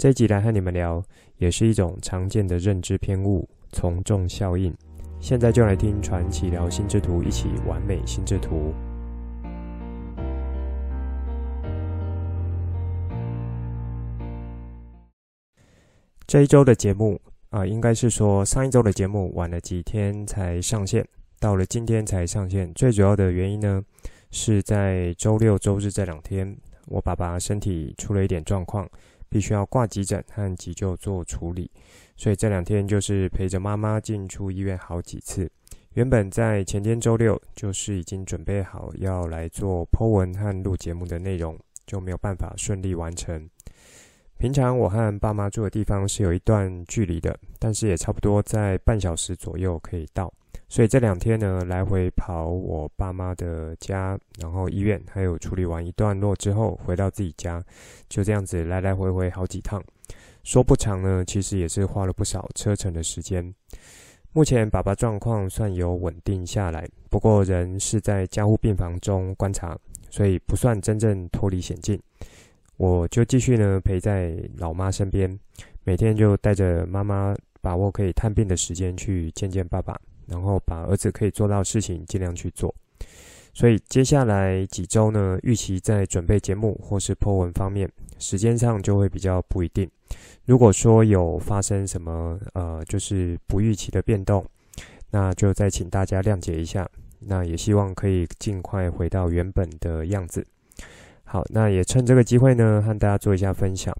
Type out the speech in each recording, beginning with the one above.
这一集来和你们聊，也是一种常见的认知偏误——从众效应。现在就来听传奇聊心智图，一起完美心智图。这一周的节目啊、呃，应该是说上一周的节目晚了几天才上线，到了今天才上线。最主要的原因呢，是在周六、周日这两天，我爸爸身体出了一点状况。必须要挂急诊和急救做处理，所以这两天就是陪着妈妈进出医院好几次。原本在前天周六就是已经准备好要来做 Po 文和录节目的内容，就没有办法顺利完成。平常我和爸妈住的地方是有一段距离的，但是也差不多在半小时左右可以到。所以这两天呢，来回跑我爸妈的家，然后医院，还有处理完一段落之后，回到自己家，就这样子来来回回好几趟。说不长呢，其实也是花了不少车程的时间。目前爸爸状况算有稳定下来，不过人是在加护病房中观察，所以不算真正脱离险境。我就继续呢陪在老妈身边，每天就带着妈妈把握可以探病的时间去见见爸爸。然后把儿子可以做到的事情尽量去做，所以接下来几周呢，预期在准备节目或是 Po 文方面，时间上就会比较不一定。如果说有发生什么呃，就是不预期的变动，那就再请大家谅解一下。那也希望可以尽快回到原本的样子。好，那也趁这个机会呢，和大家做一下分享。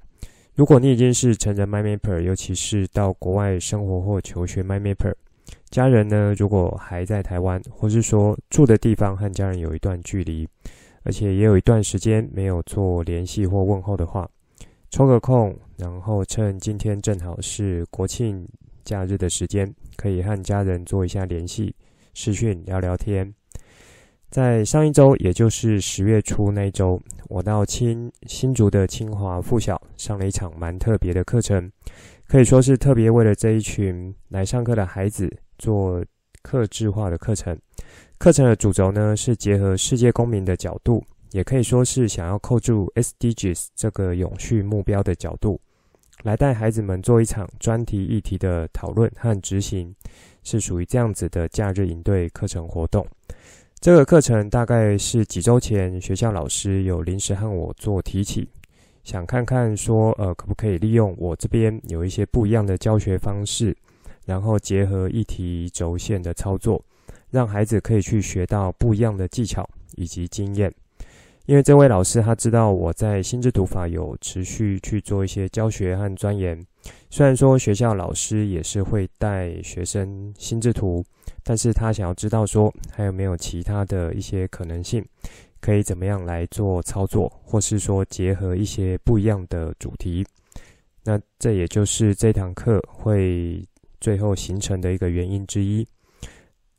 如果你已经是成人 MyMapper，尤其是到国外生活或求学 MyMapper。家人呢，如果还在台湾，或是说住的地方和家人有一段距离，而且也有一段时间没有做联系或问候的话，抽个空，然后趁今天正好是国庆假日的时间，可以和家人做一下联系，视讯聊聊天。在上一周，也就是十月初那一周，我到新新竹的清华附小上了一场蛮特别的课程。可以说是特别为了这一群来上课的孩子做客制化的课程。课程的主轴呢，是结合世界公民的角度，也可以说是想要扣住 SDGs 这个永续目标的角度，来带孩子们做一场专题议题的讨论和执行，是属于这样子的假日营队课程活动。这个课程大概是几周前学校老师有临时和我做提起。想看看说，呃，可不可以利用我这边有一些不一样的教学方式，然后结合议题轴线的操作，让孩子可以去学到不一样的技巧以及经验。因为这位老师他知道我在心智图法有持续去做一些教学和钻研，虽然说学校老师也是会带学生心智图，但是他想要知道说还有没有其他的一些可能性。可以怎么样来做操作，或是说结合一些不一样的主题？那这也就是这堂课会最后形成的一个原因之一。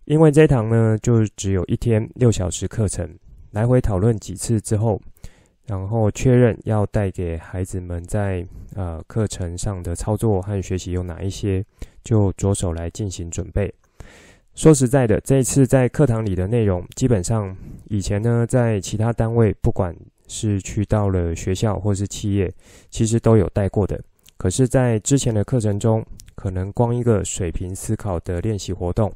因为这堂呢，就只有一天六小时课程，来回讨论几次之后，然后确认要带给孩子们在呃课程上的操作和学习有哪一些，就着手来进行准备。说实在的，这一次在课堂里的内容，基本上以前呢，在其他单位，不管是去到了学校或是企业，其实都有带过的。可是，在之前的课程中，可能光一个水平思考的练习活动，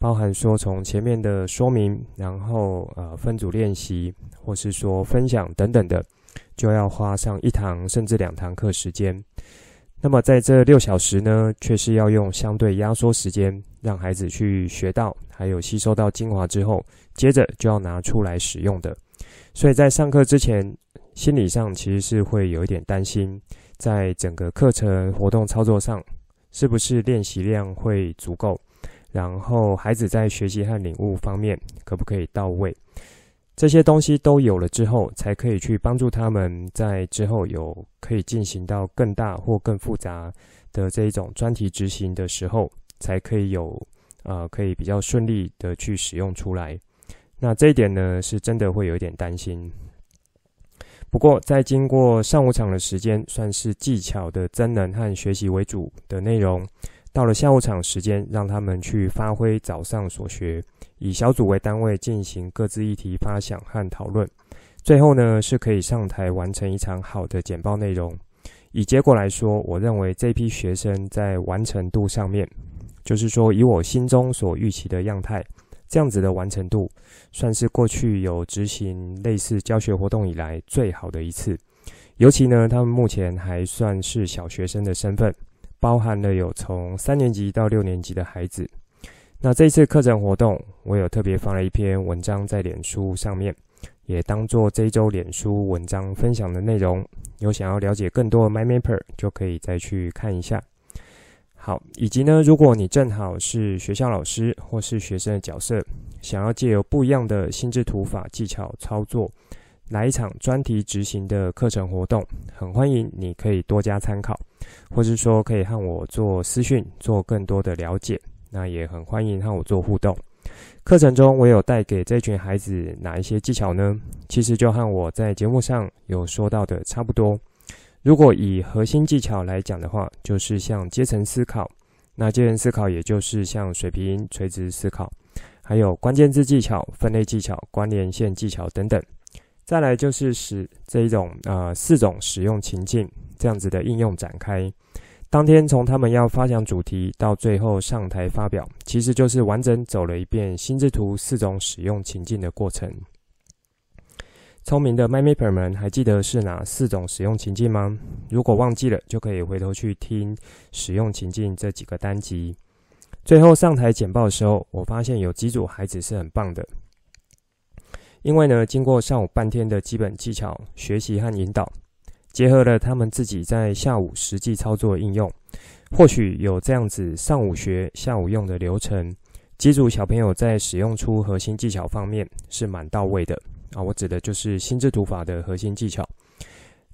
包含说从前面的说明，然后呃分组练习，或是说分享等等的，就要花上一堂甚至两堂课时间。那么在这六小时呢，却是要用相对压缩时间，让孩子去学到，还有吸收到精华之后，接着就要拿出来使用的。所以在上课之前，心理上其实是会有一点担心，在整个课程活动操作上，是不是练习量会足够，然后孩子在学习和领悟方面可不可以到位。这些东西都有了之后，才可以去帮助他们在之后有可以进行到更大或更复杂的这一种专题执行的时候，才可以有呃可以比较顺利的去使用出来。那这一点呢，是真的会有一点担心。不过，在经过上午场的时间，算是技巧的增能和学习为主的内容。到了下午场时间，让他们去发挥早上所学，以小组为单位进行各自议题发想和讨论。最后呢，是可以上台完成一场好的简报内容。以结果来说，我认为这批学生在完成度上面，就是说以我心中所预期的样态。这样子的完成度，算是过去有执行类似教学活动以来最好的一次。尤其呢，他们目前还算是小学生的身份，包含了有从三年级到六年级的孩子。那这次课程活动，我有特别发了一篇文章在脸书上面，也当做这一周脸书文章分享的内容。有想要了解更多的 MyMapper，就可以再去看一下。好，以及呢，如果你正好是学校老师或是学生的角色，想要借由不一样的心智图法技巧操作，来一场专题执行的课程活动，很欢迎你可以多加参考，或是说可以和我做私讯，做更多的了解。那也很欢迎和我做互动。课程中我有带给这群孩子哪一些技巧呢？其实就和我在节目上有说到的差不多。如果以核心技巧来讲的话，就是像阶层思考，那阶层思考也就是像水平垂直思考，还有关键字技巧、分类技巧、关联线技巧等等。再来就是使这一种呃四种使用情境这样子的应用展开。当天从他们要发讲主题到最后上台发表，其实就是完整走了一遍心智图四种使用情境的过程。聪明的 MindMapper 们还记得是哪四种使用情境吗？如果忘记了，就可以回头去听使用情境这几个单集。最后上台简报的时候，我发现有几组孩子是很棒的，因为呢，经过上午半天的基本技巧学习和引导，结合了他们自己在下午实际操作应用，或许有这样子上午学、下午用的流程，几组小朋友在使用出核心技巧方面是蛮到位的。啊，我指的就是心智图法的核心技巧。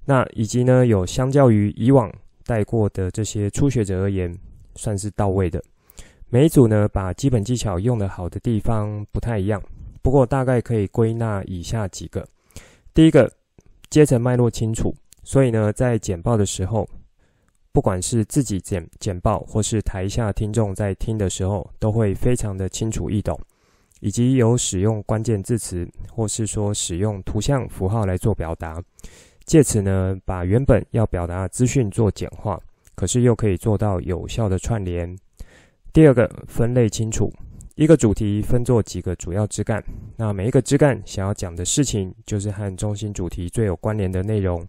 那以及呢，有相较于以往带过的这些初学者而言，算是到位的。每一组呢，把基本技巧用得好的地方不太一样，不过大概可以归纳以下几个：第一个，阶层脉络清楚，所以呢，在简报的时候，不管是自己简简报，或是台下听众在听的时候，都会非常的清楚易懂。以及有使用关键字词，或是说使用图像符号来做表达，借此呢，把原本要表达的资讯做简化，可是又可以做到有效的串联。第二个，分类清楚，一个主题分作几个主要枝干，那每一个枝干想要讲的事情，就是和中心主题最有关联的内容。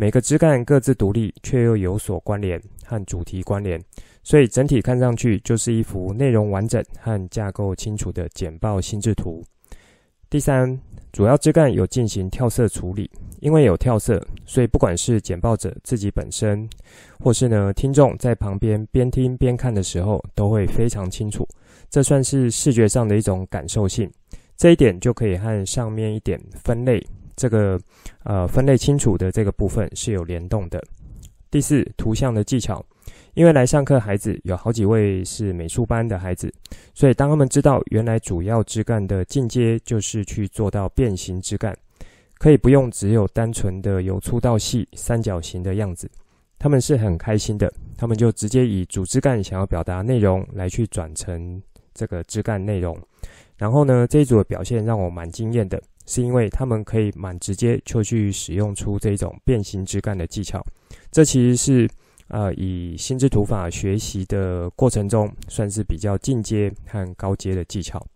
每个枝干各自独立，却又有所关联，和主题关联。所以整体看上去就是一幅内容完整和架构清楚的简报心智图。第三，主要枝干有进行跳色处理，因为有跳色，所以不管是简报者自己本身，或是呢听众在旁边边听边看的时候，都会非常清楚。这算是视觉上的一种感受性，这一点就可以和上面一点分类这个呃分类清楚的这个部分是有联动的。第四，图像的技巧。因为来上课孩子有好几位是美术班的孩子，所以当他们知道原来主要枝干的进阶就是去做到变形枝干，可以不用只有单纯的由粗到细三角形的样子，他们是很开心的。他们就直接以主枝干想要表达内容来去转成这个枝干内容。然后呢，这一组的表现让我蛮惊艳的，是因为他们可以蛮直接就去使用出这种变形枝干的技巧。这其实是。呃，以心智图法学习的过程中，算是比较进阶和高阶的技巧。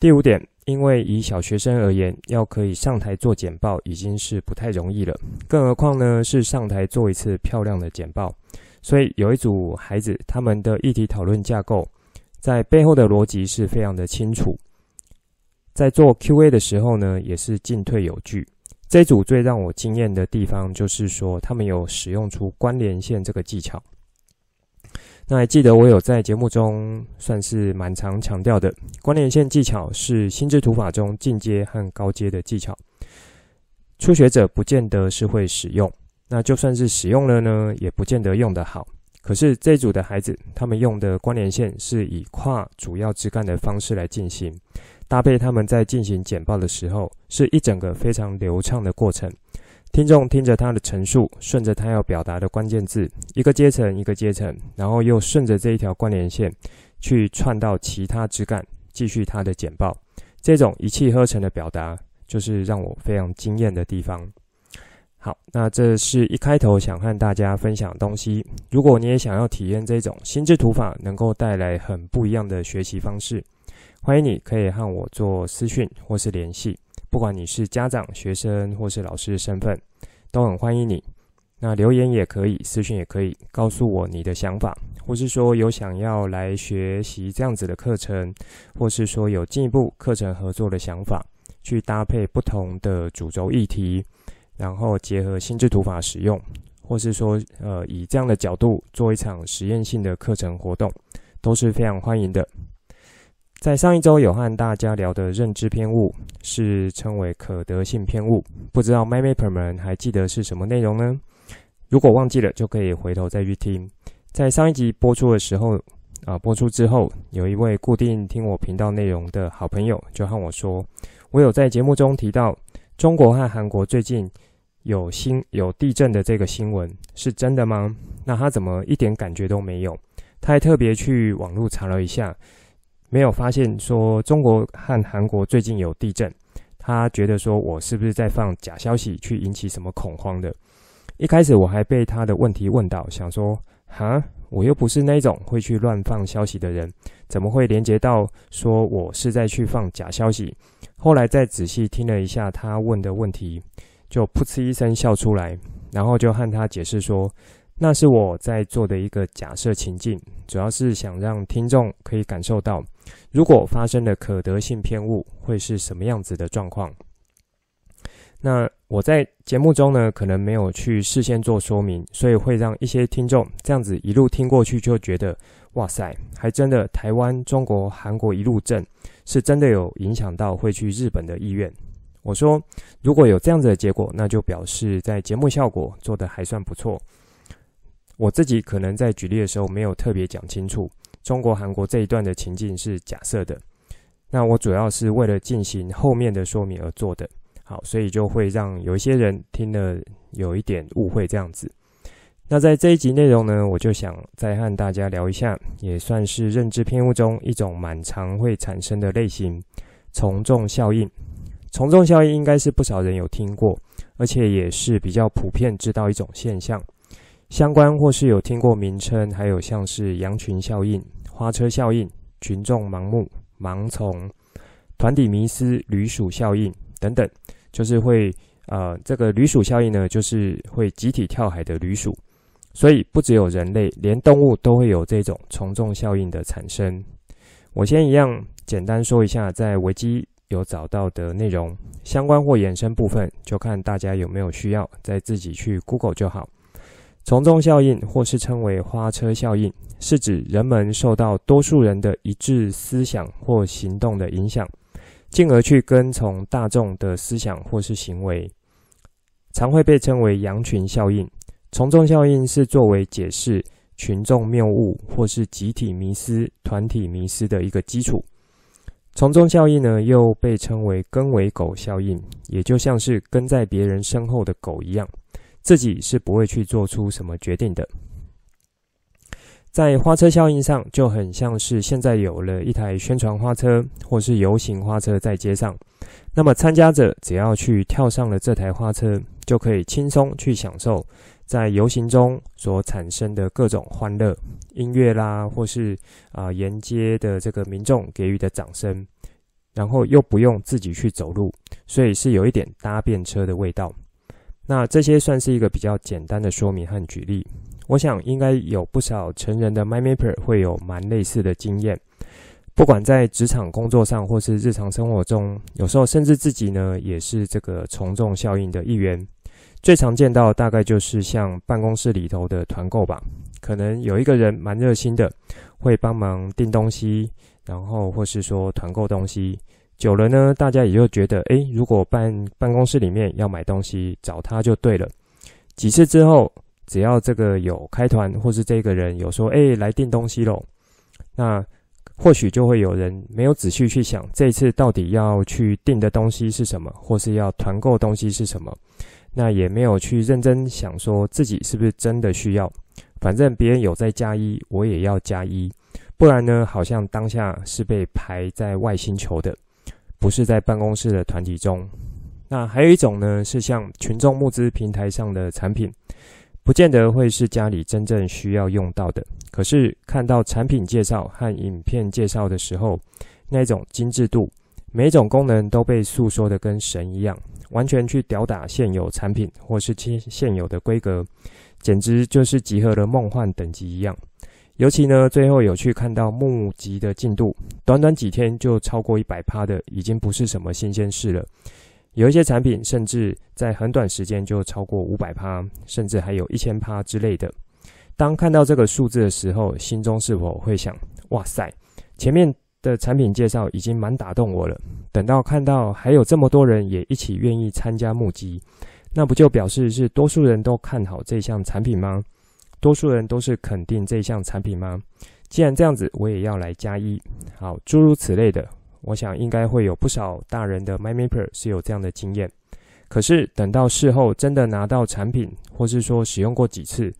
第五点，因为以小学生而言，要可以上台做简报已经是不太容易了，更何况呢是上台做一次漂亮的简报。所以有一组孩子，他们的议题讨论架构在背后的逻辑是非常的清楚，在做 QA 的时候呢，也是进退有据。这组最让我惊艳的地方，就是说他们有使用出关联线这个技巧。那还记得我有在节目中算是蛮常强调的，关联线技巧是心智图法中进阶和高阶的技巧。初学者不见得是会使用，那就算是使用了呢，也不见得用得好。可是这组的孩子，他们用的关联线是以跨主要枝干的方式来进行，搭配他们在进行简报的时候，是一整个非常流畅的过程。听众听着他的陈述，顺着他要表达的关键字，一个阶层一个阶层，然后又顺着这一条关联线去串到其他枝干，继续他的简报。这种一气呵成的表达，就是让我非常惊艳的地方。好，那这是一开头想和大家分享的东西。如果你也想要体验这种心智图法能够带来很不一样的学习方式，欢迎你可以和我做私讯或是联系。不管你是家长、学生或是老师的身份，都很欢迎你。那留言也可以，私讯也可以，告诉我你的想法，或是说有想要来学习这样子的课程，或是说有进一步课程合作的想法，去搭配不同的主轴议题。然后结合心智图法使用，或是说，呃，以这样的角度做一场实验性的课程活动，都是非常欢迎的。在上一周有和大家聊的认知偏误，是称为可得性偏误，不知道 MyMapper 们还记得是什么内容呢？如果忘记了，就可以回头再去听。在上一集播出的时候，啊、播出之后，有一位固定听我频道内容的好朋友就和我说，我有在节目中提到。中国和韩国最近有新有地震的这个新闻是真的吗？那他怎么一点感觉都没有？他还特别去网络查了一下，没有发现说中国和韩国最近有地震。他觉得说我是不是在放假消息去引起什么恐慌的？一开始我还被他的问题问到，想说哈，我又不是那种会去乱放消息的人，怎么会连接到说我是在去放假消息？后来再仔细听了一下他问的问题，就噗嗤一声笑出来，然后就和他解释说，那是我在做的一个假设情境，主要是想让听众可以感受到，如果发生了可得性偏误，会是什么样子的状况。那我在节目中呢，可能没有去事先做说明，所以会让一些听众这样子一路听过去，就觉得哇塞，还真的台湾、中国、韩国一路震。是真的有影响到会去日本的意愿。我说，如果有这样子的结果，那就表示在节目效果做得还算不错。我自己可能在举例的时候没有特别讲清楚，中国、韩国这一段的情境是假设的。那我主要是为了进行后面的说明而做的。好，所以就会让有一些人听了有一点误会这样子。那在这一集内容呢，我就想再和大家聊一下，也算是认知偏误中一种蛮常会产生的类型——从众效应。从众效应应该是不少人有听过，而且也是比较普遍知道一种现象。相关或是有听过名称，还有像是羊群效应、花车效应、群众盲目、盲从、团体迷思、驴鼠效应等等，就是会呃，这个驴鼠效应呢，就是会集体跳海的驴鼠。所以，不只有人类，连动物都会有这种从众效应的产生。我先一样简单说一下，在维基有找到的内容，相关或衍生部分，就看大家有没有需要，再自己去 Google 就好。从众效应，或是称为花车效应，是指人们受到多数人的一致思想或行动的影响，进而去跟从大众的思想或是行为，常会被称为羊群效应。从众效应是作为解释群众谬误或是集体迷失、团体迷失的一个基础。从众效应呢，又被称为跟尾狗效应，也就像是跟在别人身后的狗一样，自己是不会去做出什么决定的。在花车效应上，就很像是现在有了一台宣传花车或是游行花车在街上，那么参加者只要去跳上了这台花车，就可以轻松去享受。在游行中所产生的各种欢乐、音乐啦，或是啊沿街的这个民众给予的掌声，然后又不用自己去走路，所以是有一点搭便车的味道。那这些算是一个比较简单的说明和举例。我想应该有不少成人的 MyMapper 会有蛮类似的经验，不管在职场工作上，或是日常生活中，有时候甚至自己呢也是这个从众效应的一员。最常见到大概就是像办公室里头的团购吧，可能有一个人蛮热心的，会帮忙订东西，然后或是说团购东西，久了呢，大家也就觉得，诶，如果办办公室里面要买东西，找他就对了。几次之后，只要这个有开团，或是这个人有说，哎，来订东西喽，那或许就会有人没有仔细去想，这次到底要去订的东西是什么，或是要团购东西是什么，那也没有去认真想说自己是不是真的需要。反正别人有在加一，我也要加一，不然呢，好像当下是被排在外星球的，不是在办公室的团体中。那还有一种呢，是像群众募资平台上的产品，不见得会是家里真正需要用到的。可是看到产品介绍和影片介绍的时候，那种精致度，每一种功能都被诉说的跟神一样，完全去吊打现有产品或是现现有的规格。简直就是集合了梦幻等级一样，尤其呢，最后有去看到募集的进度，短短几天就超过一百趴的，已经不是什么新鲜事了。有一些产品甚至在很短时间就超过五百趴，甚至还有一千趴之类的。当看到这个数字的时候，心中是否会想：哇塞，前面的产品介绍已经蛮打动我了，等到看到还有这么多人也一起愿意参加募集。那不就表示是多数人都看好这项产品吗？多数人都是肯定这项产品吗？既然这样子，我也要来加一。好，诸如此类的，我想应该会有不少大人的 MyMapper 是有这样的经验。可是等到事后真的拿到产品，或是说使用过几次，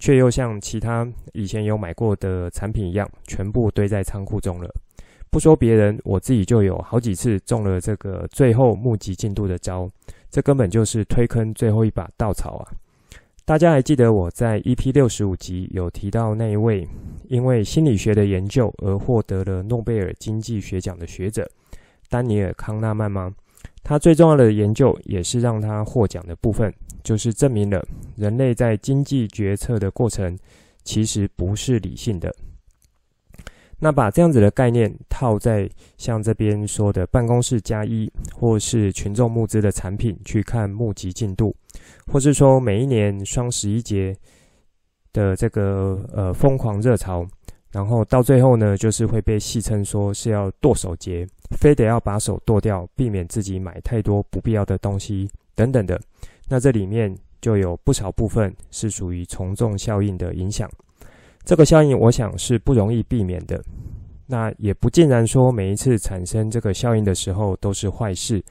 却又像其他以前有买过的产品一样，全部堆在仓库中了。不说别人，我自己就有好几次中了这个最后募集进度的招。这根本就是推坑最后一把稻草啊！大家还记得我在 EP 六十五集有提到那一位因为心理学的研究而获得了诺贝尔经济学奖的学者丹尼尔·康纳曼吗？他最重要的研究也是让他获奖的部分，就是证明了人类在经济决策的过程其实不是理性的。那把这样子的概念套在像这边说的办公室加一，或是群众募资的产品去看募集进度，或是说每一年双十一节的这个呃疯狂热潮，然后到最后呢，就是会被戏称说是要剁手节，非得要把手剁掉，避免自己买太多不必要的东西等等的。那这里面就有不少部分是属于从众效应的影响。这个效应，我想是不容易避免的。那也不尽然说每一次产生这个效应的时候都是坏事。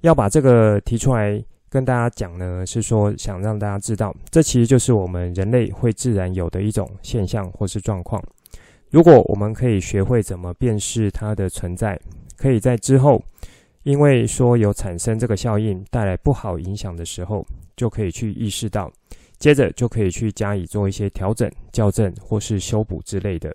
要把这个提出来跟大家讲呢，是说想让大家知道，这其实就是我们人类会自然有的一种现象或是状况。如果我们可以学会怎么辨识它的存在，可以在之后，因为说有产生这个效应带来不好影响的时候，就可以去意识到。接着就可以去加以做一些调整、校正或是修补之类的。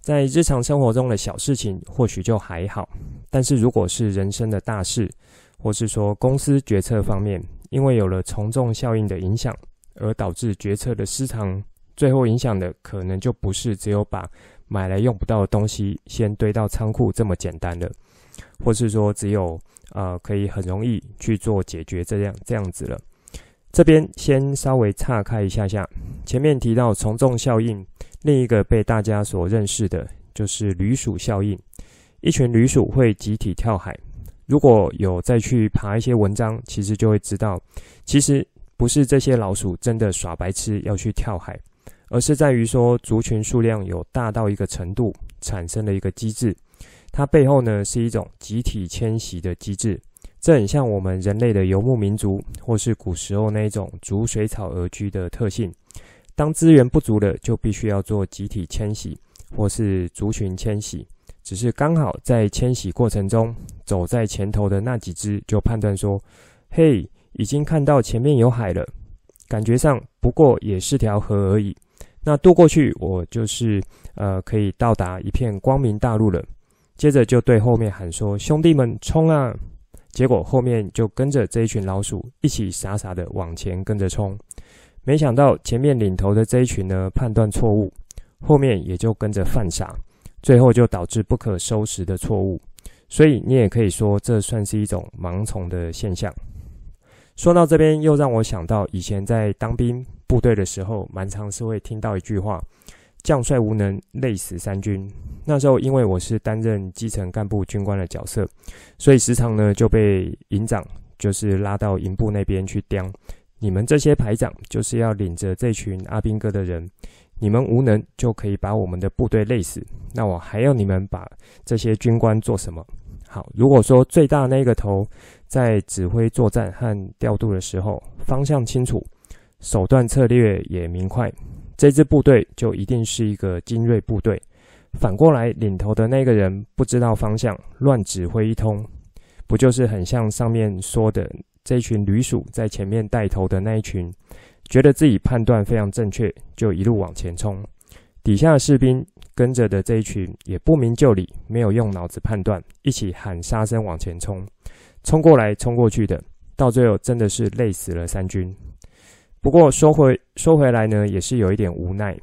在日常生活中的小事情或许就还好，但是如果是人生的大事，或是说公司决策方面，因为有了从众效应的影响，而导致决策的失常，最后影响的可能就不是只有把买来用不到的东西先堆到仓库这么简单了，或是说只有呃可以很容易去做解决这样这样子了。这边先稍微岔开一下下，前面提到从众效应，另一个被大家所认识的就是旅鼠效应。一群旅鼠会集体跳海，如果有再去爬一些文章，其实就会知道，其实不是这些老鼠真的耍白痴要去跳海，而是在于说族群数量有大到一个程度，产生了一个机制，它背后呢是一种集体迁徙的机制。这很像我们人类的游牧民族，或是古时候那一种逐水草而居的特性。当资源不足了，就必须要做集体迁徙，或是族群迁徙。只是刚好在迁徙过程中，走在前头的那几只就判断说：“嘿，已经看到前面有海了，感觉上不过也是条河而已。那渡过去，我就是呃可以到达一片光明大陆了。”接着就对后面喊说：“兄弟们，冲啊！”结果后面就跟着这一群老鼠一起傻傻的往前跟着冲，没想到前面领头的这一群呢判断错误，后面也就跟着犯傻，最后就导致不可收拾的错误。所以你也可以说这算是一种盲从的现象。说到这边，又让我想到以前在当兵部队的时候，蛮常是会听到一句话。将帅无能，累死三军。那时候，因为我是担任基层干部军官的角色，所以时常呢就被营长就是拉到营部那边去刁。你们这些排长就是要领着这群阿兵哥的人，你们无能就可以把我们的部队累死，那我还要你们把这些军官做什么？好，如果说最大那个头在指挥作战和调度的时候方向清楚，手段策略也明快，这支部队就一定是一个精锐部队。反过来，领头的那个人不知道方向，乱指挥一通，不就是很像上面说的这群旅鼠在前面带头的那一群，觉得自己判断非常正确，就一路往前冲。底下的士兵跟着的这一群也不明就里，没有用脑子判断，一起喊杀声往前冲，冲过来冲过去的，到最后真的是累死了三军。不过说回说回来呢，也是有一点无奈。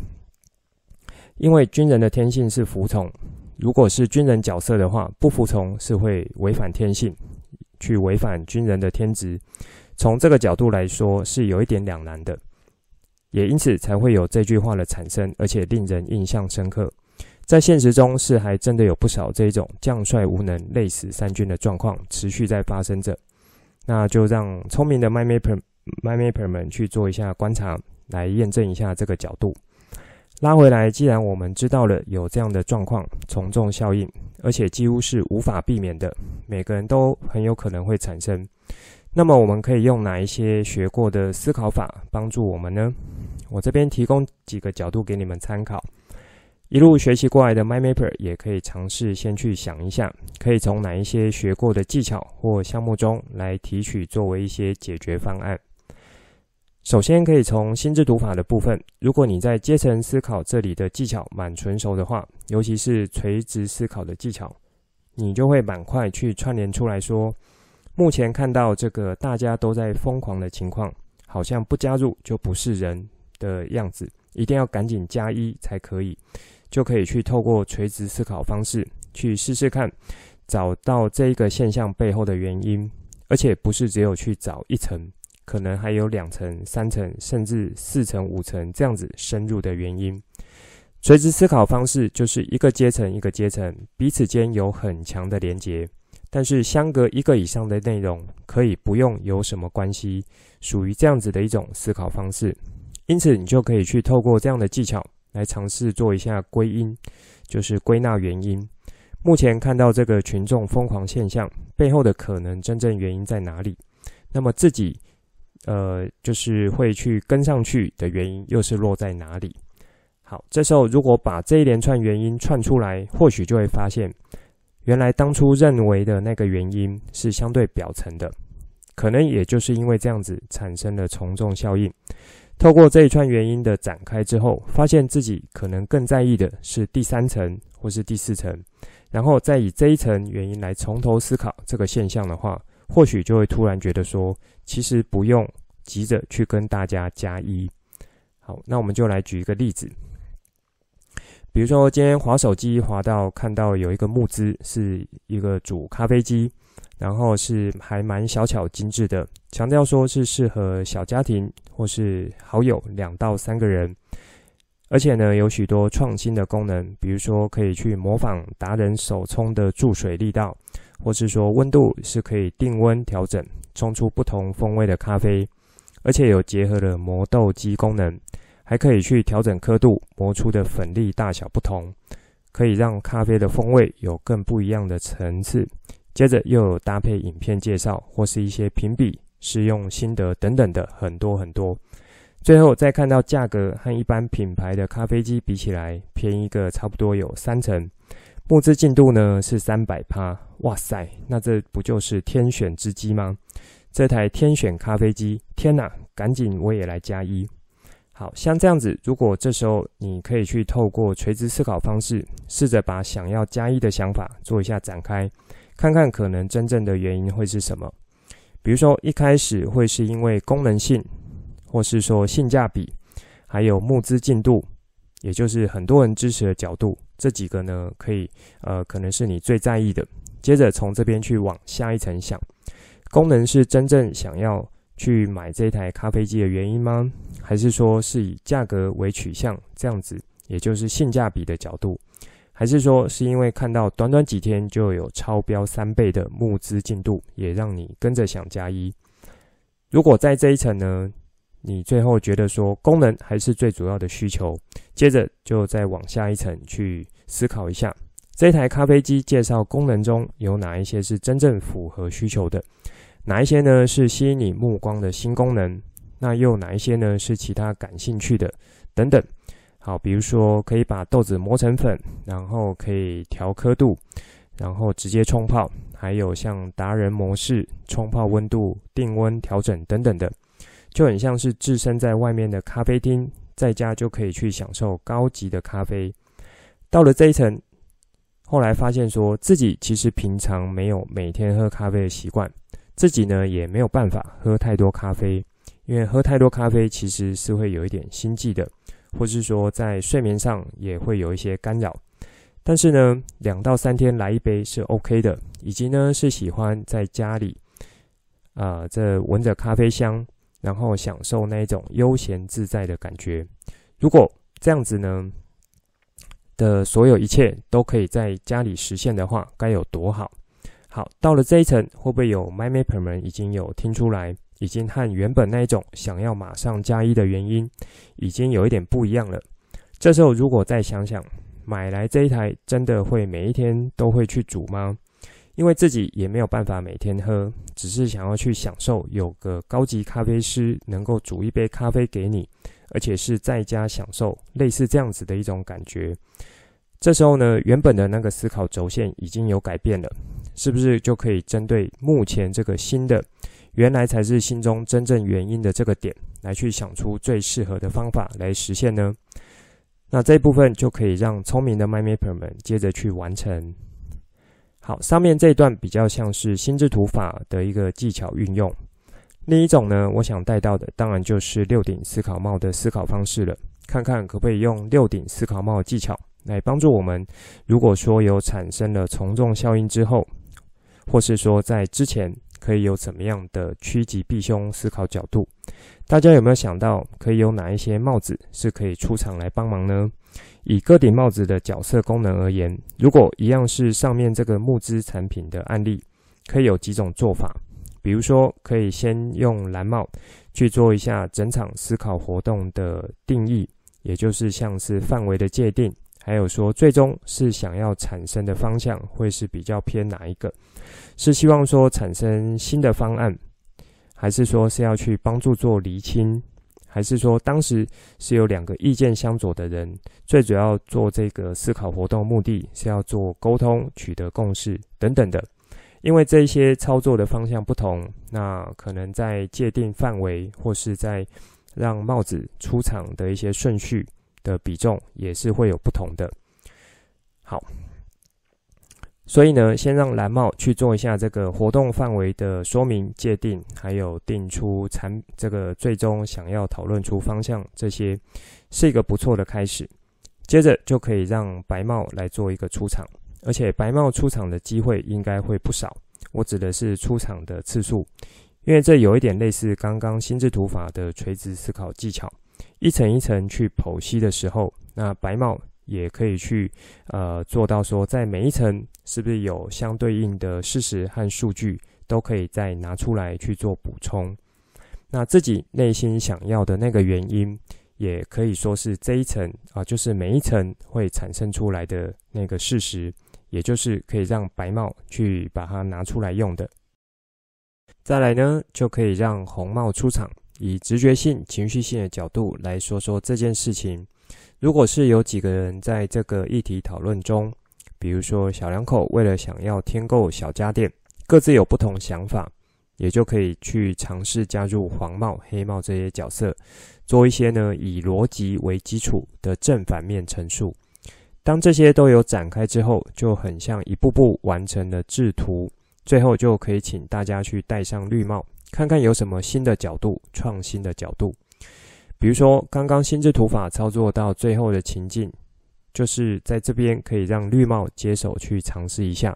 因为军人的天性是服从，如果是军人角色的话，不服从是会违反天性，去违反军人的天职。从这个角度来说，是有一点两难的，也因此才会有这句话的产生，而且令人印象深刻。在现实中，是还真的有不少这种将帅无能、累死三军的状况持续在发生着。那就让聪明的 MyMapper MyMapper 们去做一下观察，来验证一下这个角度。拉回来，既然我们知道了有这样的状况，从众效应，而且几乎是无法避免的，每个人都很有可能会产生。那么，我们可以用哪一些学过的思考法帮助我们呢？我这边提供几个角度给你们参考。一路学习过来的 MyMapper 也可以尝试先去想一下，可以从哪一些学过的技巧或项目中来提取，作为一些解决方案。首先，可以从心智图法的部分。如果你在阶层思考这里的技巧蛮纯熟的话，尤其是垂直思考的技巧，你就会蛮快去串联出来说，目前看到这个大家都在疯狂的情况，好像不加入就不是人的样子，一定要赶紧加一才可以，就可以去透过垂直思考方式去试试看，找到这一个现象背后的原因，而且不是只有去找一层。可能还有两层、三层，甚至四层、五层这样子深入的原因。垂直思考方式就是一个阶层一个阶层，彼此间有很强的连结，但是相隔一个以上的内容可以不用有什么关系，属于这样子的一种思考方式。因此，你就可以去透过这样的技巧来尝试做一下归因，就是归纳原因。目前看到这个群众疯狂现象背后的可能真正原因在哪里？那么自己。呃，就是会去跟上去的原因，又是落在哪里？好，这时候如果把这一连串原因串出来，或许就会发现，原来当初认为的那个原因是相对表层的，可能也就是因为这样子产生了从众效应。透过这一串原因的展开之后，发现自己可能更在意的是第三层或是第四层，然后再以这一层原因来从头思考这个现象的话。或许就会突然觉得说，其实不用急着去跟大家加一。好，那我们就来举一个例子，比如说今天滑手机滑到看到有一个募资，是一个煮咖啡机，然后是还蛮小巧精致的，强调说是适合小家庭或是好友两到三个人，而且呢有许多创新的功能，比如说可以去模仿达人手冲的注水力道。或是说温度是可以定温调整，冲出不同风味的咖啡，而且有结合了磨豆机功能，还可以去调整刻度，磨出的粉粒大小不同，可以让咖啡的风味有更不一样的层次。接着又有搭配影片介绍，或是一些评比、试用心得等等的很多很多。最后再看到价格和一般品牌的咖啡机比起来，便宜个差不多有三成。募资进度呢是三百趴，哇塞，那这不就是天选之机吗？这台天选咖啡机，天哪，赶紧我也来加一。好，像这样子，如果这时候你可以去透过垂直思考方式，试着把想要加一的想法做一下展开，看看可能真正的原因会是什么。比如说一开始会是因为功能性，或是说性价比，还有募资进度。也就是很多人支持的角度，这几个呢，可以呃，可能是你最在意的。接着从这边去往下一层想，功能是真正想要去买这台咖啡机的原因吗？还是说是以价格为取向这样子，也就是性价比的角度？还是说是因为看到短短几天就有超标三倍的募资进度，也让你跟着想加一？如果在这一层呢，你最后觉得说功能还是最主要的需求，接着就再往下一层去思考一下，这台咖啡机介绍功能中有哪一些是真正符合需求的，哪一些呢是吸引你目光的新功能，那又哪一些呢是其他感兴趣的等等。好，比如说可以把豆子磨成粉，然后可以调刻度，然后直接冲泡，还有像达人模式、冲泡温度、定温调整等等的。就很像是置身在外面的咖啡厅，在家就可以去享受高级的咖啡。到了这一层，后来发现说自己其实平常没有每天喝咖啡的习惯，自己呢也没有办法喝太多咖啡，因为喝太多咖啡其实是会有一点心悸的，或是说在睡眠上也会有一些干扰。但是呢，两到三天来一杯是 OK 的，以及呢是喜欢在家里，啊、这闻着咖啡香。然后享受那一种悠闲自在的感觉。如果这样子呢的所有一切都可以在家里实现的话，该有多好？好，到了这一层，会不会有？MyMap 们已经有听出来，已经和原本那一种想要马上加一的原因，已经有一点不一样了？这时候如果再想想，买来这一台真的会每一天都会去煮吗？因为自己也没有办法每天喝，只是想要去享受有个高级咖啡师能够煮一杯咖啡给你，而且是在家享受，类似这样子的一种感觉。这时候呢，原本的那个思考轴线已经有改变了，是不是就可以针对目前这个新的，原来才是心中真正原因的这个点，来去想出最适合的方法来实现呢？那这一部分就可以让聪明的 m y m a p e r 们接着去完成。好，上面这一段比较像是心智图法的一个技巧运用。另一种呢，我想带到的当然就是六顶思考帽的思考方式了。看看可不可以用六顶思考帽技巧来帮助我们。如果说有产生了从众效应之后，或是说在之前可以有怎么样的趋吉避凶思考角度，大家有没有想到可以有哪一些帽子是可以出场来帮忙呢？以各顶帽子的角色功能而言，如果一样是上面这个募资产品的案例，可以有几种做法。比如说，可以先用蓝帽去做一下整场思考活动的定义，也就是像是范围的界定，还有说最终是想要产生的方向会是比较偏哪一个？是希望说产生新的方案，还是说是要去帮助做厘清？还是说，当时是有两个意见相左的人，最主要做这个思考活动目的是要做沟通、取得共识等等的。因为这些操作的方向不同，那可能在界定范围或是在让帽子出场的一些顺序的比重也是会有不同的。好。所以呢，先让蓝帽去做一下这个活动范围的说明界定，还有定出产这个最终想要讨论出方向，这些是一个不错的开始。接着就可以让白帽来做一个出场，而且白帽出场的机会应该会不少。我指的是出场的次数，因为这有一点类似刚刚心智图法的垂直思考技巧，一层一层去剖析的时候，那白帽。也可以去呃做到说，在每一层是不是有相对应的事实和数据，都可以再拿出来去做补充。那自己内心想要的那个原因，也可以说是这一层啊，就是每一层会产生出来的那个事实，也就是可以让白帽去把它拿出来用的。再来呢，就可以让红帽出场，以直觉性、情绪性的角度来说说这件事情。如果是有几个人在这个议题讨论中，比如说小两口为了想要添购小家电，各自有不同想法，也就可以去尝试加入黄帽、黑帽这些角色，做一些呢以逻辑为基础的正反面陈述。当这些都有展开之后，就很像一步步完成了制图，最后就可以请大家去戴上绿帽，看看有什么新的角度、创新的角度。比如说，刚刚心智图法操作到最后的情境，就是在这边可以让绿帽接手去尝试一下。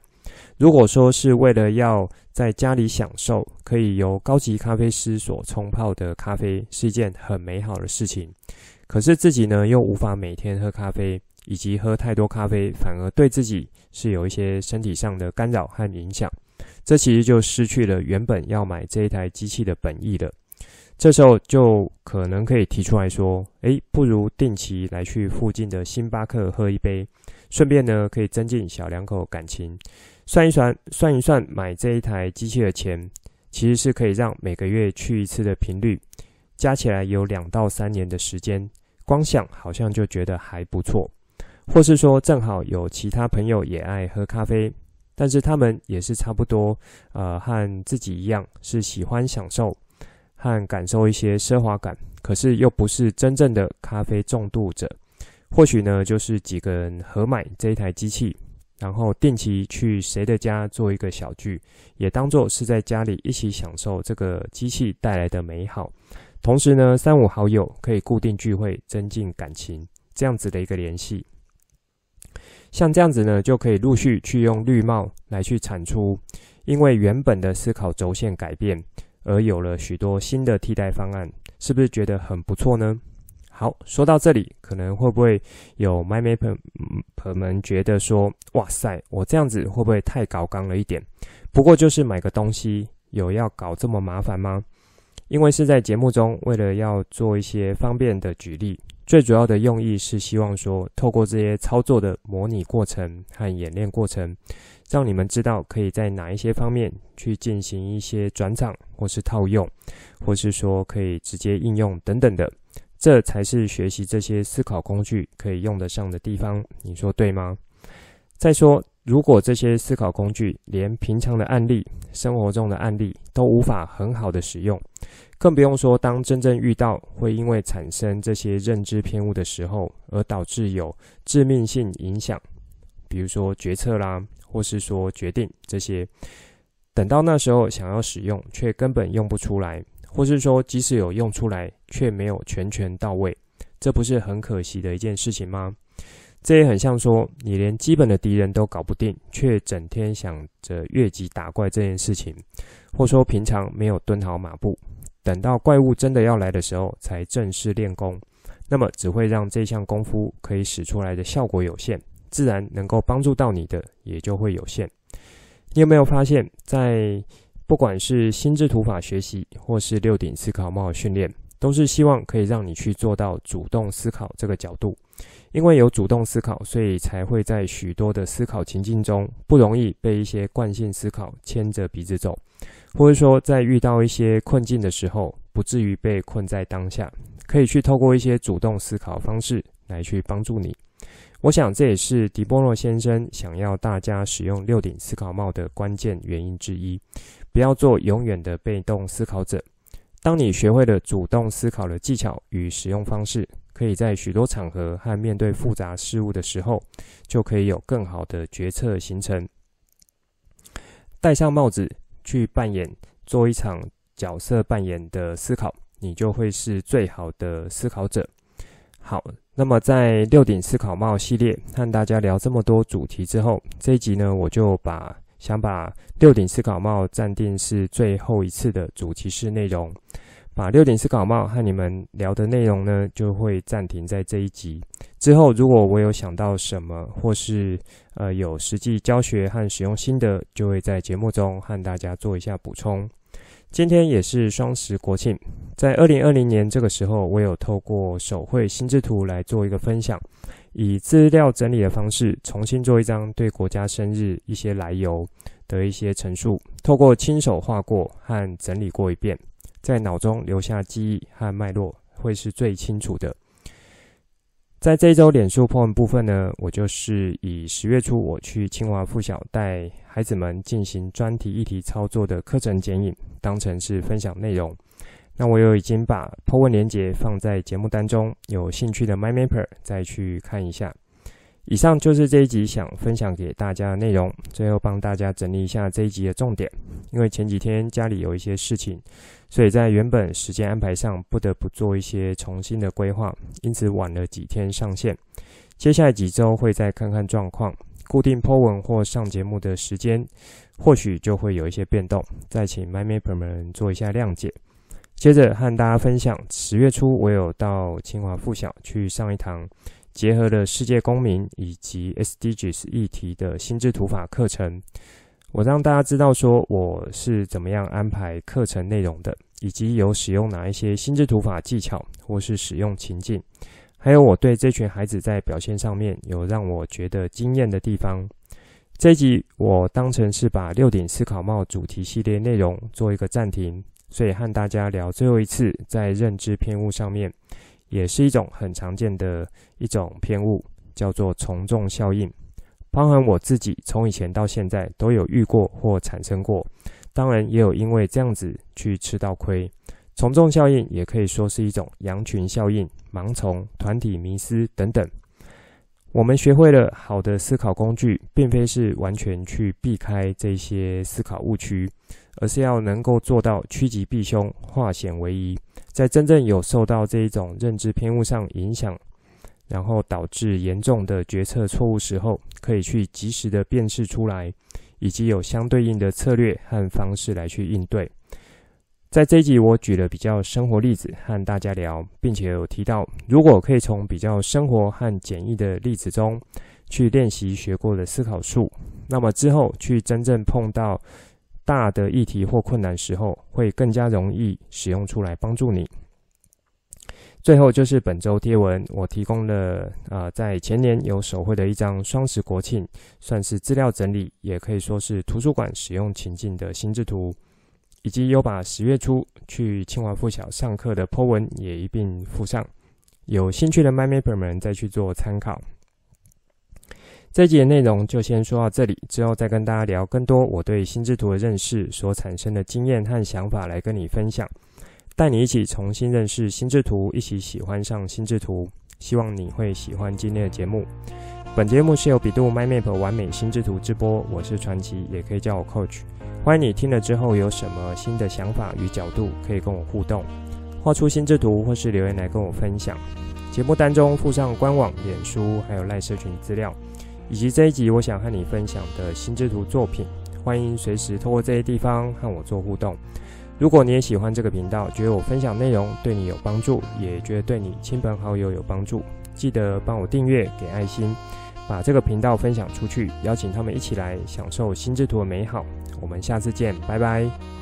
如果说是为了要在家里享受，可以由高级咖啡师所冲泡的咖啡，是一件很美好的事情。可是自己呢，又无法每天喝咖啡，以及喝太多咖啡，反而对自己是有一些身体上的干扰和影响。这其实就失去了原本要买这一台机器的本意了。这时候就可能可以提出来说，诶，不如定期来去附近的星巴克喝一杯，顺便呢可以增进小两口感情。算一算，算一算，买这一台机器的钱，其实是可以让每个月去一次的频率，加起来有两到三年的时间。光想好像就觉得还不错，或是说正好有其他朋友也爱喝咖啡，但是他们也是差不多，呃，和自己一样是喜欢享受。和感受一些奢华感，可是又不是真正的咖啡重度者，或许呢，就是几个人合买这一台机器，然后定期去谁的家做一个小聚，也当做是在家里一起享受这个机器带来的美好。同时呢，三五好友可以固定聚会，增进感情，这样子的一个联系。像这样子呢，就可以陆续去用绿帽来去产出，因为原本的思考轴线改变。而有了许多新的替代方案，是不是觉得很不错呢？好，说到这里，可能会不会有 MyMapper 们觉得说，哇塞，我这样子会不会太搞刚了一点？不过就是买个东西，有要搞这么麻烦吗？因为是在节目中，为了要做一些方便的举例，最主要的用意是希望说，透过这些操作的模拟过程和演练过程。让你们知道可以在哪一些方面去进行一些转场，或是套用，或是说可以直接应用等等的，这才是学习这些思考工具可以用得上的地方。你说对吗？再说，如果这些思考工具连平常的案例、生活中的案例都无法很好的使用，更不用说当真正遇到会因为产生这些认知偏误的时候，而导致有致命性影响，比如说决策啦。或是说决定这些，等到那时候想要使用，却根本用不出来；或是说即使有用出来，却没有全权到位，这不是很可惜的一件事情吗？这也很像说，你连基本的敌人都搞不定，却整天想着越级打怪这件事情，或说平常没有蹲好马步，等到怪物真的要来的时候才正式练功，那么只会让这项功夫可以使出来的效果有限。自然能够帮助到你的也就会有限。你有没有发现，在不管是心智图法学习，或是六顶思考帽训练，都是希望可以让你去做到主动思考这个角度。因为有主动思考，所以才会在许多的思考情境中，不容易被一些惯性思考牵着鼻子走，或者说在遇到一些困境的时候，不至于被困在当下，可以去透过一些主动思考方式来去帮助你。我想这也是迪波诺先生想要大家使用六顶思考帽的关键原因之一。不要做永远的被动思考者。当你学会了主动思考的技巧与使用方式，可以在许多场合和面对复杂事物的时候，就可以有更好的决策形成。戴上帽子去扮演，做一场角色扮演的思考，你就会是最好的思考者。好。那么，在六顶思考帽系列和大家聊这么多主题之后，这一集呢，我就把想把六顶思考帽暂定是最后一次的主题式内容，把六点思考帽和你们聊的内容呢，就会暂停在这一集之后。如果我有想到什么，或是呃有实际教学和使用心得，就会在节目中和大家做一下补充。今天也是双十国庆，在二零二零年这个时候，我有透过手绘心智图来做一个分享，以资料整理的方式重新做一张对国家生日一些来由的一些陈述，透过亲手画过和整理过一遍，在脑中留下记忆和脉络，会是最清楚的。在这一周脸书 po 文部分呢，我就是以十月初我去清华附小带孩子们进行专题议题操作的课程剪影，当成是分享内容。那我又已经把 po 文连结放在节目当中，有兴趣的 MyMapper 再去看一下。以上就是这一集想分享给大家的内容。最后帮大家整理一下这一集的重点，因为前几天家里有一些事情，所以在原本时间安排上不得不做一些重新的规划，因此晚了几天上线。接下来几周会再看看状况，固定 po 文或上节目的时间，或许就会有一些变动，再请 MyMapper 们做一下谅解。接着和大家分享，十月初我有到清华附小去上一堂。结合了世界公民以及 SDGs 议题的心智图法课程，我让大家知道说我是怎么样安排课程内容的，以及有使用哪一些心智图法技巧，或是使用情境，还有我对这群孩子在表现上面有让我觉得惊艳的地方。这一集我当成是把六顶思考帽主题系列内容做一个暂停，所以和大家聊最后一次在认知偏误上面，也是一种很常见的一种偏误，叫做从众效应。包含我自己从以前到现在都有遇过或产生过，当然也有因为这样子去吃到亏。从众效应也可以说是一种羊群效应、盲从、团体迷思等等。我们学会了好的思考工具，并非是完全去避开这些思考误区，而是要能够做到趋吉避凶、化险为夷，在真正有受到这一种认知偏误上影响。然后导致严重的决策错误时候，可以去及时的辨识出来，以及有相对应的策略和方式来去应对。在这一集，我举了比较生活例子和大家聊，并且有提到，如果可以从比较生活和简易的例子中去练习学过的思考术，那么之后去真正碰到大的议题或困难时候，会更加容易使用出来帮助你。最后就是本周贴文，我提供了啊、呃，在前年有手绘的一张双十国庆，算是资料整理，也可以说是图书馆使用情境的心智图，以及有把十月初去清华附小上课的 po 文也一并附上，有兴趣的 MyMapper 们再去做参考。这一集的内容就先说到这里，之后再跟大家聊更多我对心智图的认识所产生的经验和想法来跟你分享。带你一起重新认识心智图，一起喜欢上心智图。希望你会喜欢今天的节目。本节目是由比度 MyMap 完美心智图直播，我是传奇，也可以叫我 Coach。欢迎你听了之后有什么新的想法与角度，可以跟我互动，画出心智图或是留言来跟我分享。节目单中附上官网、脸书还有赖社群资料，以及这一集我想和你分享的心智图作品。欢迎随时透过这些地方和我做互动。如果你也喜欢这个频道，觉得我分享内容对你有帮助，也觉得对你亲朋好友有帮助，记得帮我订阅、给爱心，把这个频道分享出去，邀请他们一起来享受心智图的美好。我们下次见，拜拜。